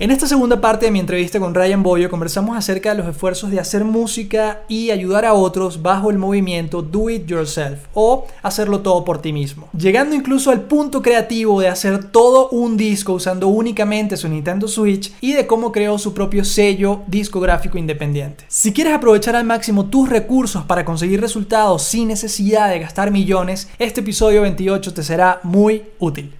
En esta segunda parte de mi entrevista con Ryan Boyo conversamos acerca de los esfuerzos de hacer música y ayudar a otros bajo el movimiento Do It Yourself o hacerlo todo por ti mismo. Llegando incluso al punto creativo de hacer todo un disco usando únicamente su Nintendo Switch y de cómo creó su propio sello discográfico independiente. Si quieres aprovechar al máximo tus recursos para conseguir resultados sin necesidad de gastar millones, este episodio 28 te será muy útil.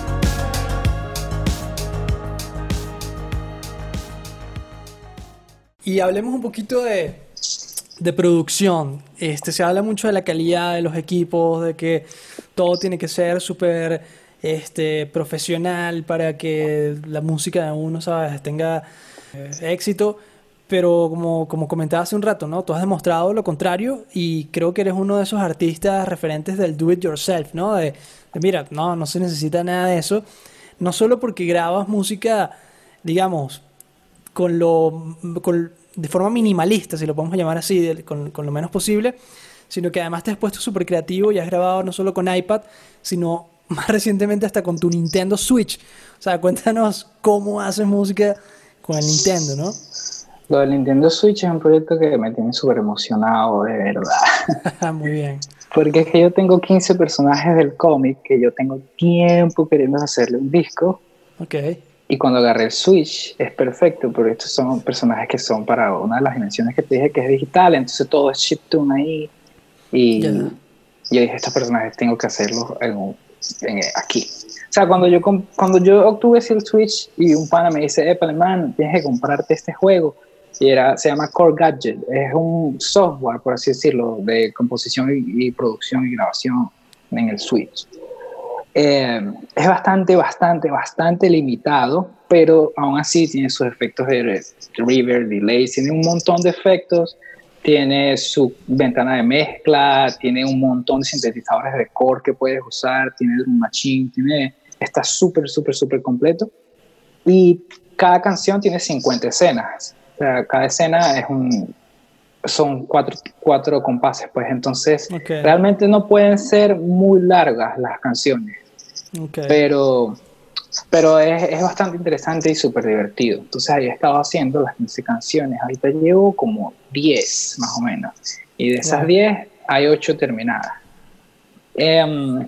Y hablemos un poquito de, de producción. Este, se habla mucho de la calidad de los equipos, de que todo tiene que ser súper este, profesional para que la música de uno ¿sabes? tenga eh, éxito. Pero como, como comentaba hace un rato, ¿no? Tú has demostrado lo contrario y creo que eres uno de esos artistas referentes del do it yourself, ¿no? De, de mira, no, no se necesita nada de eso. No solo porque grabas música, digamos, con lo, de forma minimalista, si lo podemos llamar así, con, lo menos posible, sino que además te has puesto súper creativo y has grabado no solo con iPad, sino más recientemente hasta con tu Nintendo Switch. O sea, cuéntanos cómo haces música con el Nintendo, ¿no? Lo del Nintendo Switch es un proyecto que me tiene súper emocionado, de verdad. Muy bien. Porque es que yo tengo 15 personajes del cómic que yo tengo tiempo queriendo hacerle un disco. Ok. Y cuando agarré el Switch es perfecto, porque estos son personajes que son para una de las dimensiones que te dije que es digital, entonces todo es chiptune ahí. Y yo dije, estos personajes tengo que hacerlos en, aquí. O sea, cuando yo, cuando yo obtuve el Switch y un pana me dice, eh, alemán, tienes que comprarte este juego. Y era, se llama Core Gadget, es un software, por así decirlo, de composición y producción y grabación en el Switch. Eh, es bastante, bastante, bastante limitado, pero aún así tiene sus efectos de reverb, delay, tiene un montón de efectos, tiene su ventana de mezcla, tiene un montón de sintetizadores de core que puedes usar, tiene drum machine, tiene, está súper, súper, súper completo. Y cada canción tiene 50 escenas. O sea, cada escena es un, son cuatro, cuatro compases, pues entonces realmente no pueden ser muy largas las canciones. Pero, pero es, es, bastante interesante y súper divertido. Entonces ahí he estado haciendo las 15 canciones. Ahorita llevo como 10 más o menos. Y de esas 10 hay 8 terminadas. Em,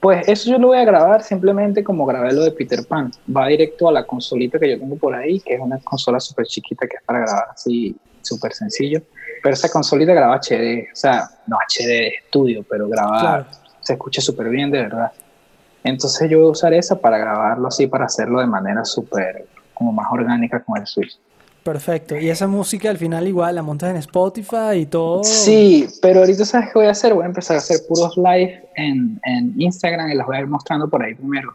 pues eso yo lo voy a grabar simplemente como grabé lo de Peter Pan. Va directo a la consolita que yo tengo por ahí, que es una consola súper chiquita que es para grabar así súper sencillo. Pero esa consolita graba HD, o sea, no HD de estudio, pero graba, se escucha súper bien de verdad. Entonces yo voy a usar esa para grabarlo así, para hacerlo de manera súper, como más orgánica con el Switch. Perfecto. Y esa música al final igual la montas en Spotify y todo. Sí, pero ahorita sabes qué voy a hacer. Voy a empezar a hacer puros live en, en Instagram y las voy a ir mostrando por ahí primero.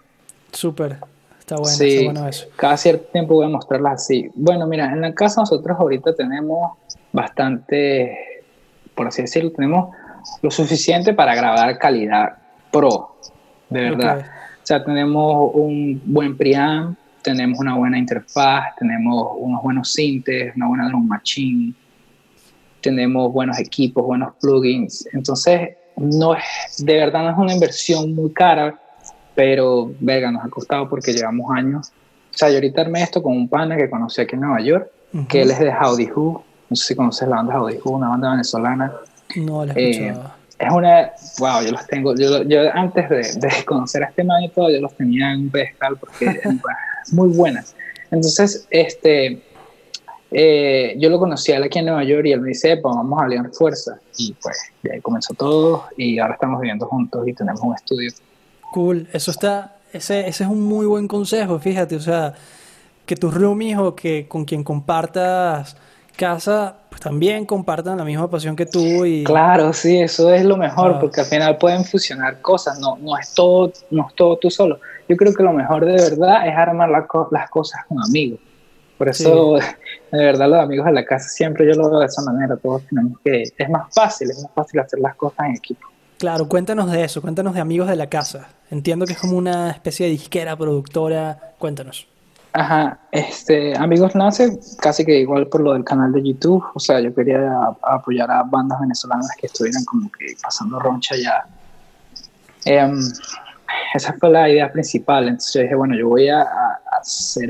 Súper. Está bueno, sí, está bueno eso. Cada cierto tiempo voy a mostrarlas así. Bueno, mira, en la casa nosotros ahorita tenemos bastante, por así decirlo, tenemos lo suficiente para grabar calidad pro de verdad. O sea, tenemos un buen preamp, tenemos una buena interfaz, tenemos unos buenos sintes, una buena drum machine, tenemos buenos equipos, buenos plugins. Entonces, no es, de verdad no es una inversión muy cara, pero, verga, nos ha costado porque llevamos años. O sea, yo ahorita armé esto con un pana que conocí aquí en Nueva York, que él es de Howdy Who. No sé si conoces la banda Who, una banda venezolana. No, la he eh, es una, wow, yo los tengo, yo, yo antes de, de, conocer a este man y todo, yo los tenía en un pedestal porque es muy buenas. Entonces, este, eh, yo lo conocí a él aquí en Nueva York y él me dice, pues vamos a aliar fuerza. Y pues, de ahí comenzó todo y ahora estamos viviendo juntos y tenemos un estudio. Cool, eso está, ese, ese es un muy buen consejo, fíjate, o sea, que tus roomies o que con quien compartas casa pues también compartan la misma pasión que tú y claro sí eso es lo mejor porque al final pueden fusionar cosas no no es todo no es todo tú solo yo creo que lo mejor de verdad es armar las cosas con amigos. Por eso, de verdad, los amigos de la casa siempre yo lo veo de esa manera. Todos tenemos que. Es más fácil, es más fácil hacer las cosas en equipo. Claro, cuéntanos de eso, cuéntanos de amigos de la casa. Entiendo que es como una especie de disquera, productora. Cuéntanos. Ajá, este, Amigos nace casi que igual por lo del canal de YouTube. O sea, yo quería apoyar a bandas venezolanas que estuvieran como que pasando roncha ya. Em, esa fue la idea principal. Entonces yo dije, bueno, yo voy a, hacer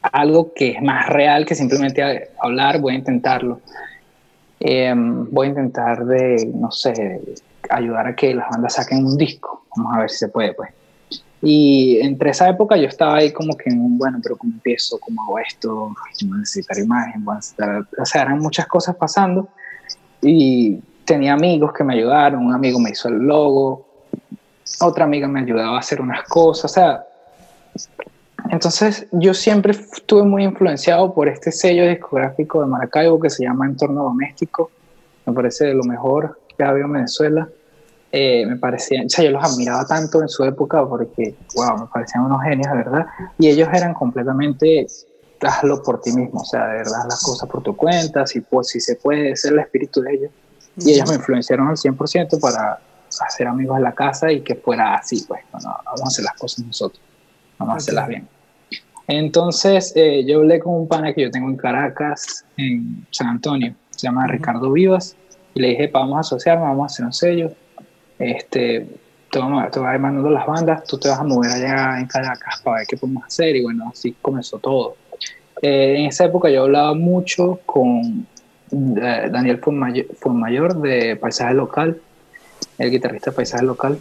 algo que es más real que simplemente hablar, voy a intentarlo. Em, voy a intentar de, no sé, ayudar a que las bandas saquen un disco. Vamos a ver si se puede, pues. Y entre esa época yo estaba ahí como que, bueno, pero ¿cómo empiezo? ¿Cómo hago esto? A necesitar imagen, a necesitar... O sea, eran muchas cosas pasando y tenía amigos que me ayudaron. Un amigo me hizo el logo, otra amiga me ayudaba a hacer unas cosas. O sea, entonces yo siempre estuve muy influenciado por este sello discográfico de Maracaibo que se llama Entorno Doméstico. Me parece de lo mejor que ha habido en Venezuela. Eh, me parecían, o sea, yo los admiraba tanto en su época porque, wow, me parecían unos genios, de verdad. Y ellos eran completamente, hazlo por ti mismo, o sea, de verdad, las cosas por tu cuenta, si, pues, si se puede, ser el espíritu de ellos. Y ellos me influenciaron al 100% para hacer amigos en la casa y que fuera así, pues, no, vamos a hacer las cosas nosotros, vamos a hacerlas bien. Entonces, eh, yo hablé con un pana que yo tengo en Caracas, en San Antonio, se llama Ricardo Vivas, y le dije, vamos a asociarnos, vamos a hacer un sello, este, te, vamos, te ir mandando las bandas, tú te vas a mover allá en Caracas para ver qué podemos hacer, y bueno, así comenzó todo. Eh, en esa época yo hablaba mucho con eh, Daniel Fonmayor, de Paisaje Local, el guitarrista de Paisaje Local,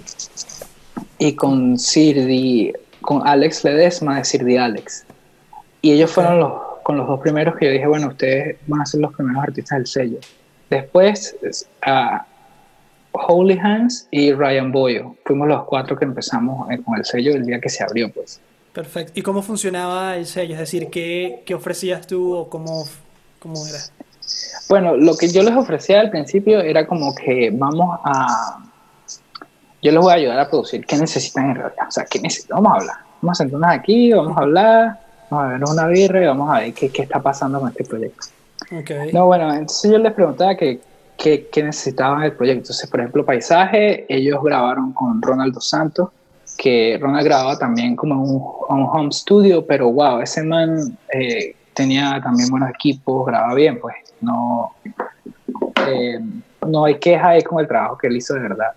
y con Sirdi con Alex Ledesma, de Alex. Y ellos fueron los, con los dos primeros que yo dije, bueno, ustedes van a ser los primeros artistas del sello. Después, a Holy Hands y Ryan Boyo. Fuimos los cuatro que empezamos eh, con el sello el día que se abrió, pues. Perfecto. ¿Y cómo funcionaba el sello? Es decir, ¿qué, qué ofrecías tú o cómo, cómo era? Bueno, lo que yo les ofrecía al principio era como que vamos a yo les voy a ayudar a producir qué necesitan en realidad. O sea, qué necesitan. Vamos a hablar. Vamos a sentarnos aquí, vamos a hablar, vamos a ver una birra y vamos a ver qué, qué está pasando con este proyecto. Okay. No, bueno, entonces yo les preguntaba qué qué necesitaban el proyecto. Entonces, por ejemplo, Paisaje, ellos grabaron con Ronaldo Santos, que Ronald grababa también como un, un home studio, pero wow, ese man eh, tenía también buenos equipos, grababa bien, pues no, eh, no hay queja ahí con el trabajo que él hizo de verdad.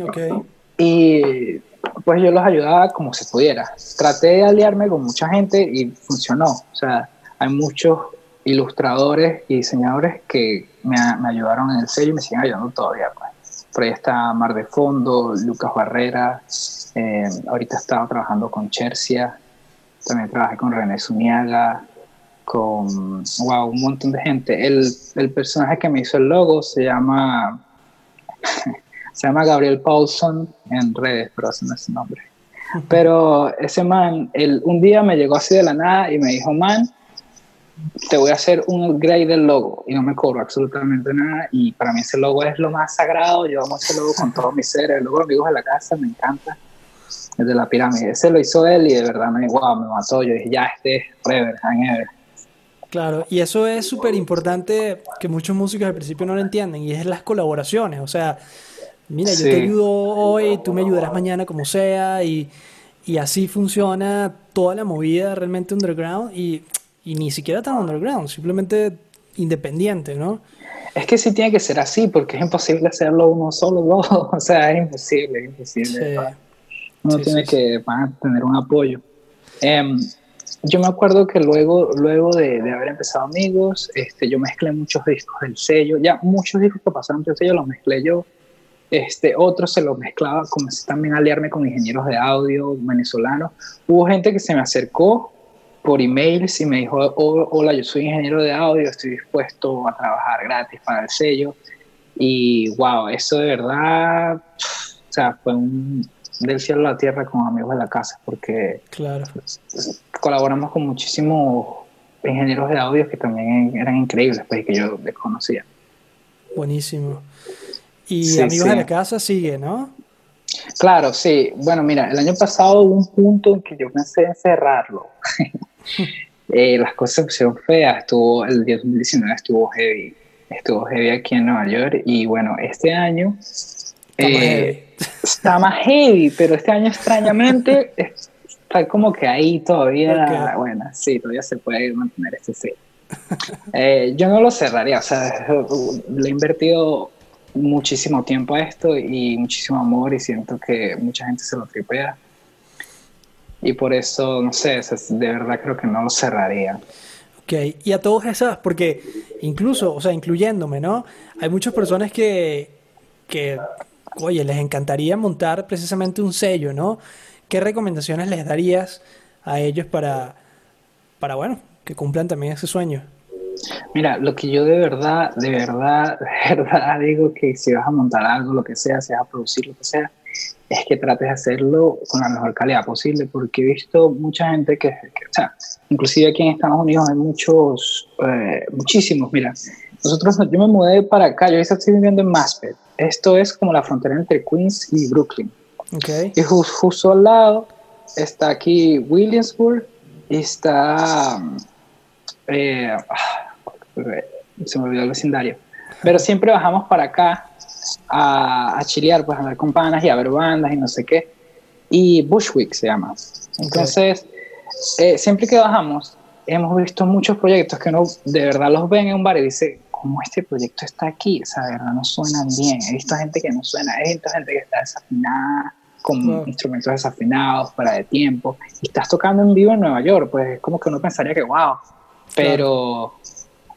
Okay. Y pues yo los ayudaba como se pudiera. Traté de aliarme con mucha gente y funcionó. O sea, hay muchos ilustradores y diseñadores que me, me ayudaron en el sello y me siguen ayudando todavía. Pues. Por ahí está Mar de Fondo, Lucas Barrera, eh, ahorita estaba trabajando con Chercia, también trabajé con René Zuniaga, con wow, un montón de gente. El, el personaje que me hizo el logo se llama se llama Gabriel Paulson en redes, pero ese no es su nombre. Pero ese man, él, un día me llegó así de la nada y me dijo, man, te voy a hacer un upgrade del logo y no me cobro absolutamente nada. Y para mí ese logo es lo más sagrado, yo amo ese logo con todo mi ser, el logo de amigos de la casa me encanta, el de la pirámide, ese lo hizo él y de verdad me, wow, me mató, yo dije, ya, este es Forever Ever. Claro, y eso es súper importante que muchos músicos al principio no lo entienden y es las colaboraciones, o sea, mira, yo te ayudo hoy, tú me ayudarás mañana como sea, y, así funciona toda la movida realmente underground, y, ni siquiera tan underground, simplemente independiente, ¿no? Es que sí tiene que ser así, porque es imposible hacerlo uno solo, dos, o sea, es imposible, es imposible. Uno tiene que tener un apoyo. Em, yo me acuerdo que luego, luego de, haber empezado Amigos, este, yo mezclé muchos discos del sello, ya muchos discos que pasaron por el sello los mezclé yo, este, otros se los mezclaba, comencé también a aliarme con ingenieros de audio venezolanos. Hubo gente que se me acercó por email y me dijo, hola, yo soy ingeniero de audio, estoy dispuesto a trabajar gratis para el sello. Y wow, eso de verdad, o sea, fue un del cielo a la tierra con amigos de la casa, porque claro. colaboramos con muchísimos ingenieros de audio que también eran increíbles, pues, que yo desconocía. Buenísimo. Y Amigos de la Casa sigue, ¿no? Claro, sí. Bueno, mira, el año pasado hubo un punto en que yo pensé en cerrarlo. Eh, las cosas se pusieron feas. Estuvo, el 2019 estuvo heavy. Estuvo heavy aquí en Nueva York. Y bueno, este año eh, está más heavy, pero este año extrañamente está como que ahí todavía, bueno, sí, todavía se puede mantener este sí. Eh, yo no lo cerraría, o sea, le he invertido muchísimo tiempo a esto y muchísimo amor y siento que mucha gente se lo tripea. Y por eso, no sé, de verdad creo que no lo cerraría. Ok, y a todos esas, porque incluso, o sea, incluyéndome, ¿no? Hay muchas personas que, que, oye, les encantaría montar precisamente un sello, ¿no? ¿Qué recomendaciones les darías a ellos para, para bueno, que cumplan también ese sueño? Mira, lo que yo de verdad, de verdad, de verdad digo que si vas a montar algo, lo que sea, si vas a producir lo que sea, es que trates de hacerlo con la mejor calidad posible, porque he visto mucha gente que, o sea, inclusive aquí en Estados Unidos hay muchos, eh, muchísimos, mira, nosotros, yo me mudé para acá, yo estoy viviendo en Maspet, esto es como la frontera entre Queens y Brooklyn, okay. y justo al lado está aquí Williamsburg, y está, eh, se me olvidó el vecindario. Pero siempre bajamos para acá a, a chilear, pues a ver con panas y a ver bandas y no sé qué. Y Bushwick se llama. Entonces, eh, siempre que bajamos, hemos visto muchos proyectos que uno de verdad los ven en un bar y dice, ¿cómo este proyecto está aquí? O sea, de verdad no suenan bien. He visto gente que no suena, he visto gente que está desafinada, con instrumentos desafinados, para de tiempo. Y estás tocando en vivo en Nueva York, pues es como que uno pensaría que, wow. Pero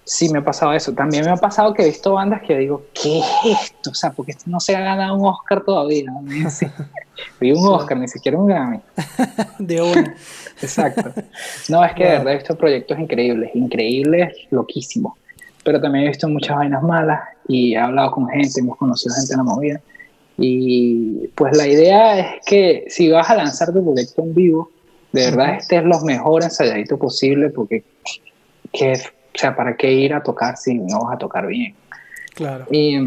sí me ha pasado eso. También me ha pasado que he visto bandas que digo, ¿qué es esto? O sea, porque esto no se ha ganado un Oscar todavía. ¿no? Vi un Oscar, ni siquiera un Grammy. de uno. Exacto. No, es que de verdad he visto proyectos increíbles, increíbles, loquísimos. Pero también he visto muchas vainas malas y he hablado con gente, hemos conocido gente en la movida. Y pues la idea es que si vas a lanzar tu proyecto en vivo, de verdad estés lo mejor ensayadito posible porque que o sea, ¿para qué ir a tocar si no vas a tocar bien? Claro. Y,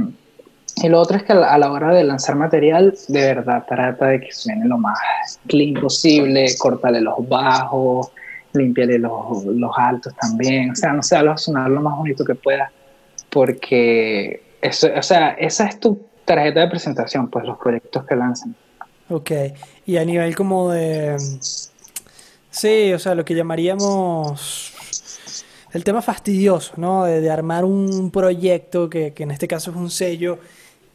y lo otro es que a la hora de lanzar material, de verdad trata de que suene lo más clean posible, cortale los bajos, limpiale los, los altos también, o sea, no sé, a sonar lo más bonito que pueda, porque eso, o sea, esa es tu tarjeta de presentación, pues los proyectos que lanzan. Ok, y a nivel como de... Sí, o sea, lo que llamaríamos el tema fastidioso, ¿no? De, armar un proyecto que, en este caso es un sello.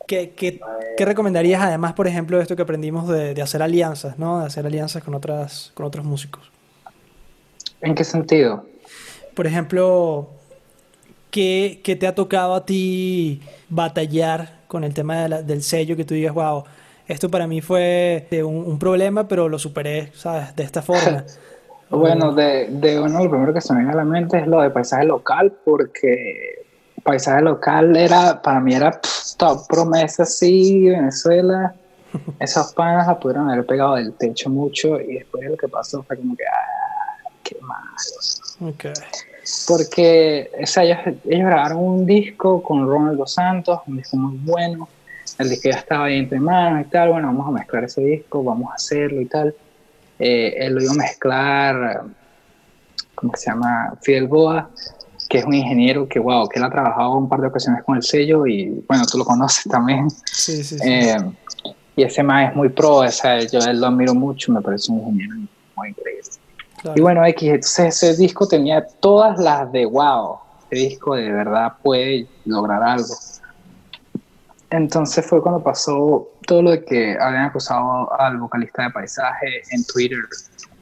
¿Qué, qué, recomendarías además, por ejemplo, de esto que aprendimos de, hacer alianzas, ¿no? De hacer alianzas con, otras, con otros músicos. ¿En qué sentido? Por ejemplo, ¿qué, te ha tocado a ti batallar con el tema del sello que tú digas, wow, esto para mí fue un, un problema, pero lo superé, ¿sabes? De esta forma. Bueno, de, de uno, lo primero que se me viene a la mente es lo de paisaje local, porque paisaje local era, para mí era top promesa, sí, Venezuela. Esas panas la pudieron haber pegado del techo mucho y después lo que pasó fue como que, ah, qué malo. Okay. Porque, o sea, ellos, ellos, grabaron un disco con Ronald Dos Santos, un disco muy bueno. El disco ya estaba ahí entre manos y tal. Bueno, vamos a mezclar ese disco, vamos a hacerlo y tal eh, él lo iba a mezclar, ¿cómo se llama? Fidel Boa, que es un ingeniero que, wow, que él ha trabajado un par de ocasiones con el sello y, bueno, tú lo conoces también. Sí, sí, sí. Eh, y ese más es muy pro, o sea, yo él lo admiro mucho, me parece un ingeniero muy increíble. Y bueno, X, entonces ese disco tenía todas las de wow, ese disco de verdad puede lograr algo. Entonces fue cuando pasó todo lo de que habían acusado al vocalista de paisaje en Twitter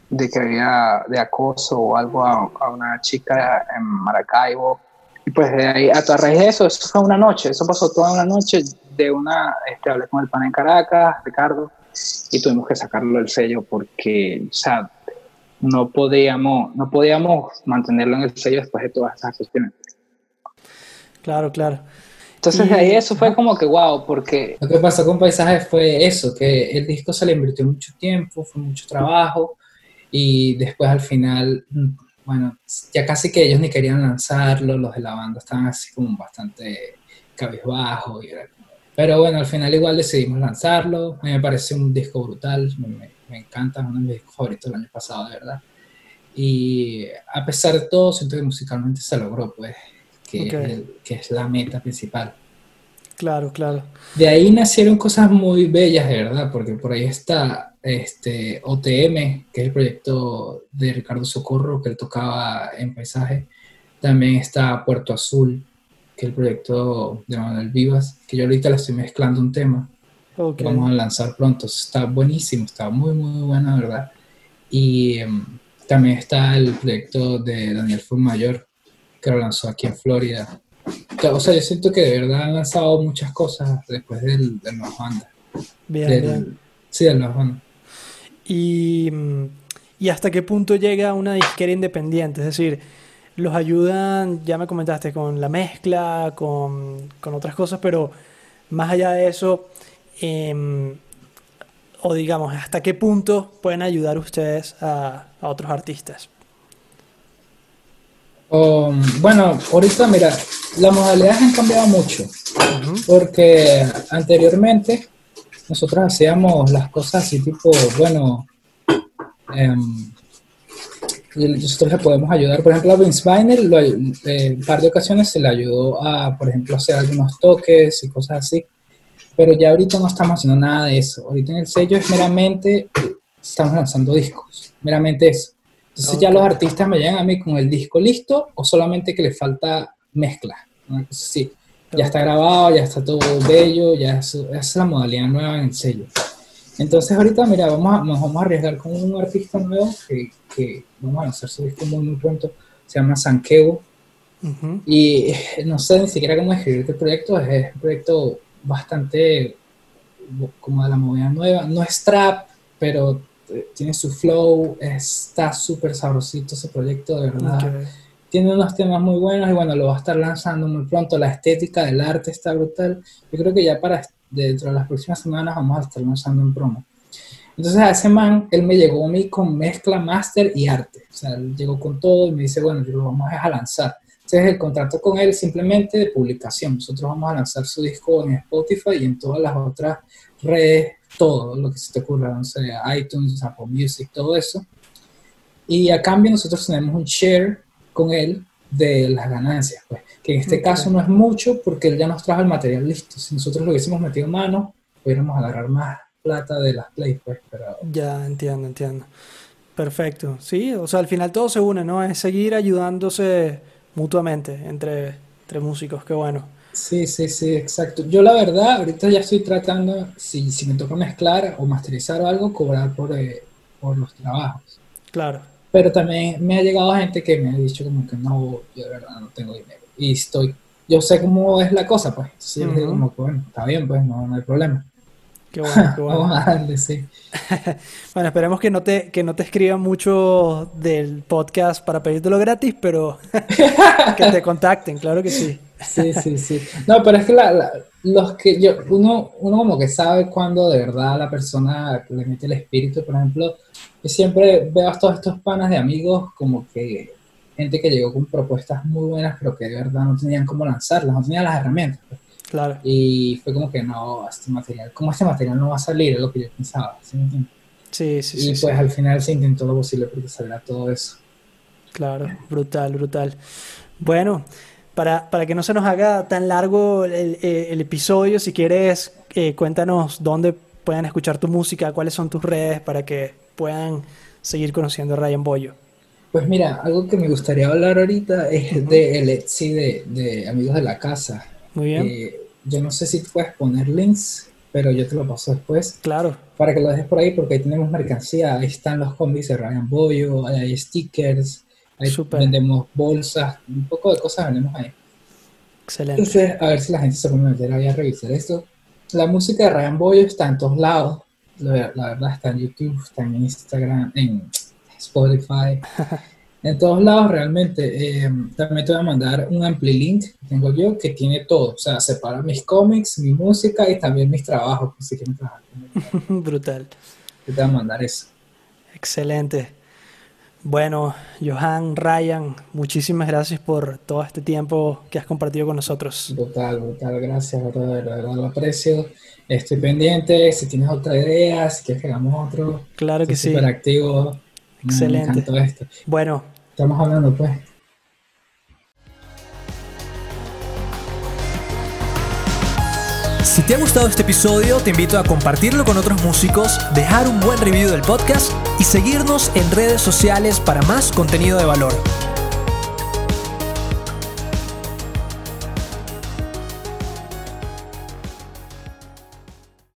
de que había de acoso o algo a, una chica en Maracaibo. Y pues de ahí, a, raíz de eso, eso fue una noche, eso pasó toda una noche de una, este, hablé con el pan en Caracas, Ricardo, y tuvimos que sacarlo del sello porque, o sea, no podíamos, no podíamos mantenerlo en el sello después de todas esas cuestiones. Claro, claro. Entonces, de ahí eso fue como que wow, porque... Lo que pasó con Paisaje fue eso, que el disco se le invirtió mucho tiempo, fue mucho trabajo, y después al final, bueno, ya casi que ellos ni querían lanzarlo, los de la banda estaban así como bastante cabizbajo, y era Pero bueno, al final igual decidimos lanzarlo. A mí me parece un disco brutal, me, me encanta, es uno de mis discos favoritos del año pasado, de verdad. Y a pesar de todo, siento que musicalmente se logró, pues, que, es, que es la meta principal. Claro, claro. De ahí nacieron cosas muy bellas, de verdad, porque por ahí está este OTM, que es el proyecto de Ricardo Socorro, que él tocaba en paisaje. También está Puerto Azul, que es el proyecto de Manuel Vivas, que yo ahorita le estoy mezclando un tema. Que vamos a lanzar pronto. Está buenísimo, está muy, muy bueno, verdad. Y em, también está el proyecto de Daniel Mayor, que lo lanzó aquí en Florida. O sea, yo siento que de verdad han lanzado muchas cosas después del, del Nueva Banda. Bien, bien. Sí, del Nueva Banda. Y, y hasta qué punto llega una disquera independiente, es decir, los ayudan, ya me comentaste, con la mezcla, con, con otras cosas, pero más allá de eso, eh, o digamos, hasta qué punto pueden ayudar ustedes a, a otros artistas. Um, bueno, ahorita mira, las modalidades han cambiado mucho, porque anteriormente nosotros hacíamos las cosas así tipo, bueno, um, nosotros le podemos ayudar, por ejemplo, a Vince Viner, en eh, un par de ocasiones se le ayudó a, por ejemplo, hacer algunos toques y cosas así, pero ya ahorita no estamos haciendo nada de eso, ahorita en el sello es meramente, estamos lanzando discos, meramente eso. Entonces ya los artistas me llegan a mí con el disco listo o solamente que le falta mezcla. Sí, ya está grabado, ya está todo bello, ya es, es, la modalidad nueva en el sello. Entonces ahorita, mira, vamos a, nos vamos a arriesgar con un artista nuevo que, que vamos a lanzar su disco muy, muy pronto, se llama Sanqueo. Y no sé ni siquiera cómo describir este proyecto, es un proyecto bastante como de la movida nueva, no es trap, pero tiene su flow, está súper sabrosito ese proyecto, de verdad. Tiene unos temas muy buenos y bueno, lo va a estar lanzando muy pronto. La estética del arte está brutal. Yo creo que ya para dentro de las próximas semanas vamos a estar lanzando un promo. Entonces a ese man, él me llegó a mí con mezcla, máster y arte. O sea, él llegó con todo y me dice, bueno, yo lo vamos a lanzar. Entonces el contrato con él simplemente de publicación. Nosotros vamos a lanzar su disco en Spotify y en todas las otras redes todo lo que se te ocurra, no sé, iTunes, Apple Music, todo eso. Y a cambio nosotros tenemos un share con él de las ganancias, pues, que en este caso no es mucho porque él ya nos trajo el material listo. Si nosotros lo hubiésemos metido en mano, pudiéramos agarrar más plata de las plays, pues, pero... Ya, entiendo, entiendo. Perfecto. Sí, o sea, al final todo se une, ¿no? Es seguir ayudándose mutuamente entre, entre músicos, qué bueno. Sí, sí, sí, exacto. Yo la verdad, ahorita ya estoy tratando, si, si me toca mezclar o masterizar o algo, cobrar por, eh, por los trabajos. Claro. Pero también me ha llegado gente que me ha dicho como que no, yo de verdad no tengo dinero. Y estoy, yo sé cómo es la cosa, pues. Entonces yo digo como, bueno, está bien, pues no, no hay problema. Qué bueno, qué bueno. Vamos a darle, sí. bueno, esperemos que no te, que no te escriban mucho del podcast para pedírtelo gratis, pero que te contacten, claro que sí. Sí, sí, sí. No, pero es que la, los que yo, uno, uno como que sabe cuando de verdad la persona le mete el espíritu, por ejemplo, yo siempre veo a todos estos panas de amigos como que gente que llegó con propuestas muy buenas, pero que de verdad no tenían cómo lanzarlas, no tenían las herramientas. Claro. Y fue como que no, este material, como este material no va a salir, es lo que yo pensaba. ¿sí? Sí, sí, y pues al final se intentó lo posible porque saliera todo eso. Claro, brutal, brutal. Bueno, para, para que no se nos haga tan largo el, el episodio, si quieres, eh, cuéntanos dónde pueden escuchar tu música, cuáles son tus redes para que puedan seguir conociendo a Ryan Boyo. Pues mira, algo que me gustaría hablar ahorita es de el Etsy de, de Amigos de la Casa. Muy bien. Eh, yo no sé si puedes poner links, pero yo te lo paso después. Claro. Para que lo dejes por ahí, porque ahí tenemos mercancía. Ahí están los combis de Ryan Boyo, hay stickers, ahí vendemos bolsas, un poco de cosas vendemos ahí. Excelente. Entonces, a ver si la gente se puede meter ahí a revisar esto. La música de Ryan Boyo está en todos lados. La, la verdad está en YouTube, está en Instagram, en Spotify. en todos lados realmente. Eh, también te voy a mandar un ampli link tengo yo que tiene todo. O sea, separa mis cómics, mi música y también mis trabajos. Si quieren trabajar Brutal. Te voy a mandar eso. Excelente. Bueno, Johan, Ryan, muchísimas gracias por todo este tiempo que has compartido con nosotros. Brutal, brutal, gracias, brother, de verdad lo aprecio. Estoy pendiente, si tienes otra idea, si quieres que hagamos otro. Claro que sí. Súper activo. Excelente. Me esto. Bueno. Estamos hablando, pues. Si te ha gustado este episodio, te invito a compartirlo con otros músicos, dejar un buen review del podcast y seguirnos en redes sociales para más contenido de valor.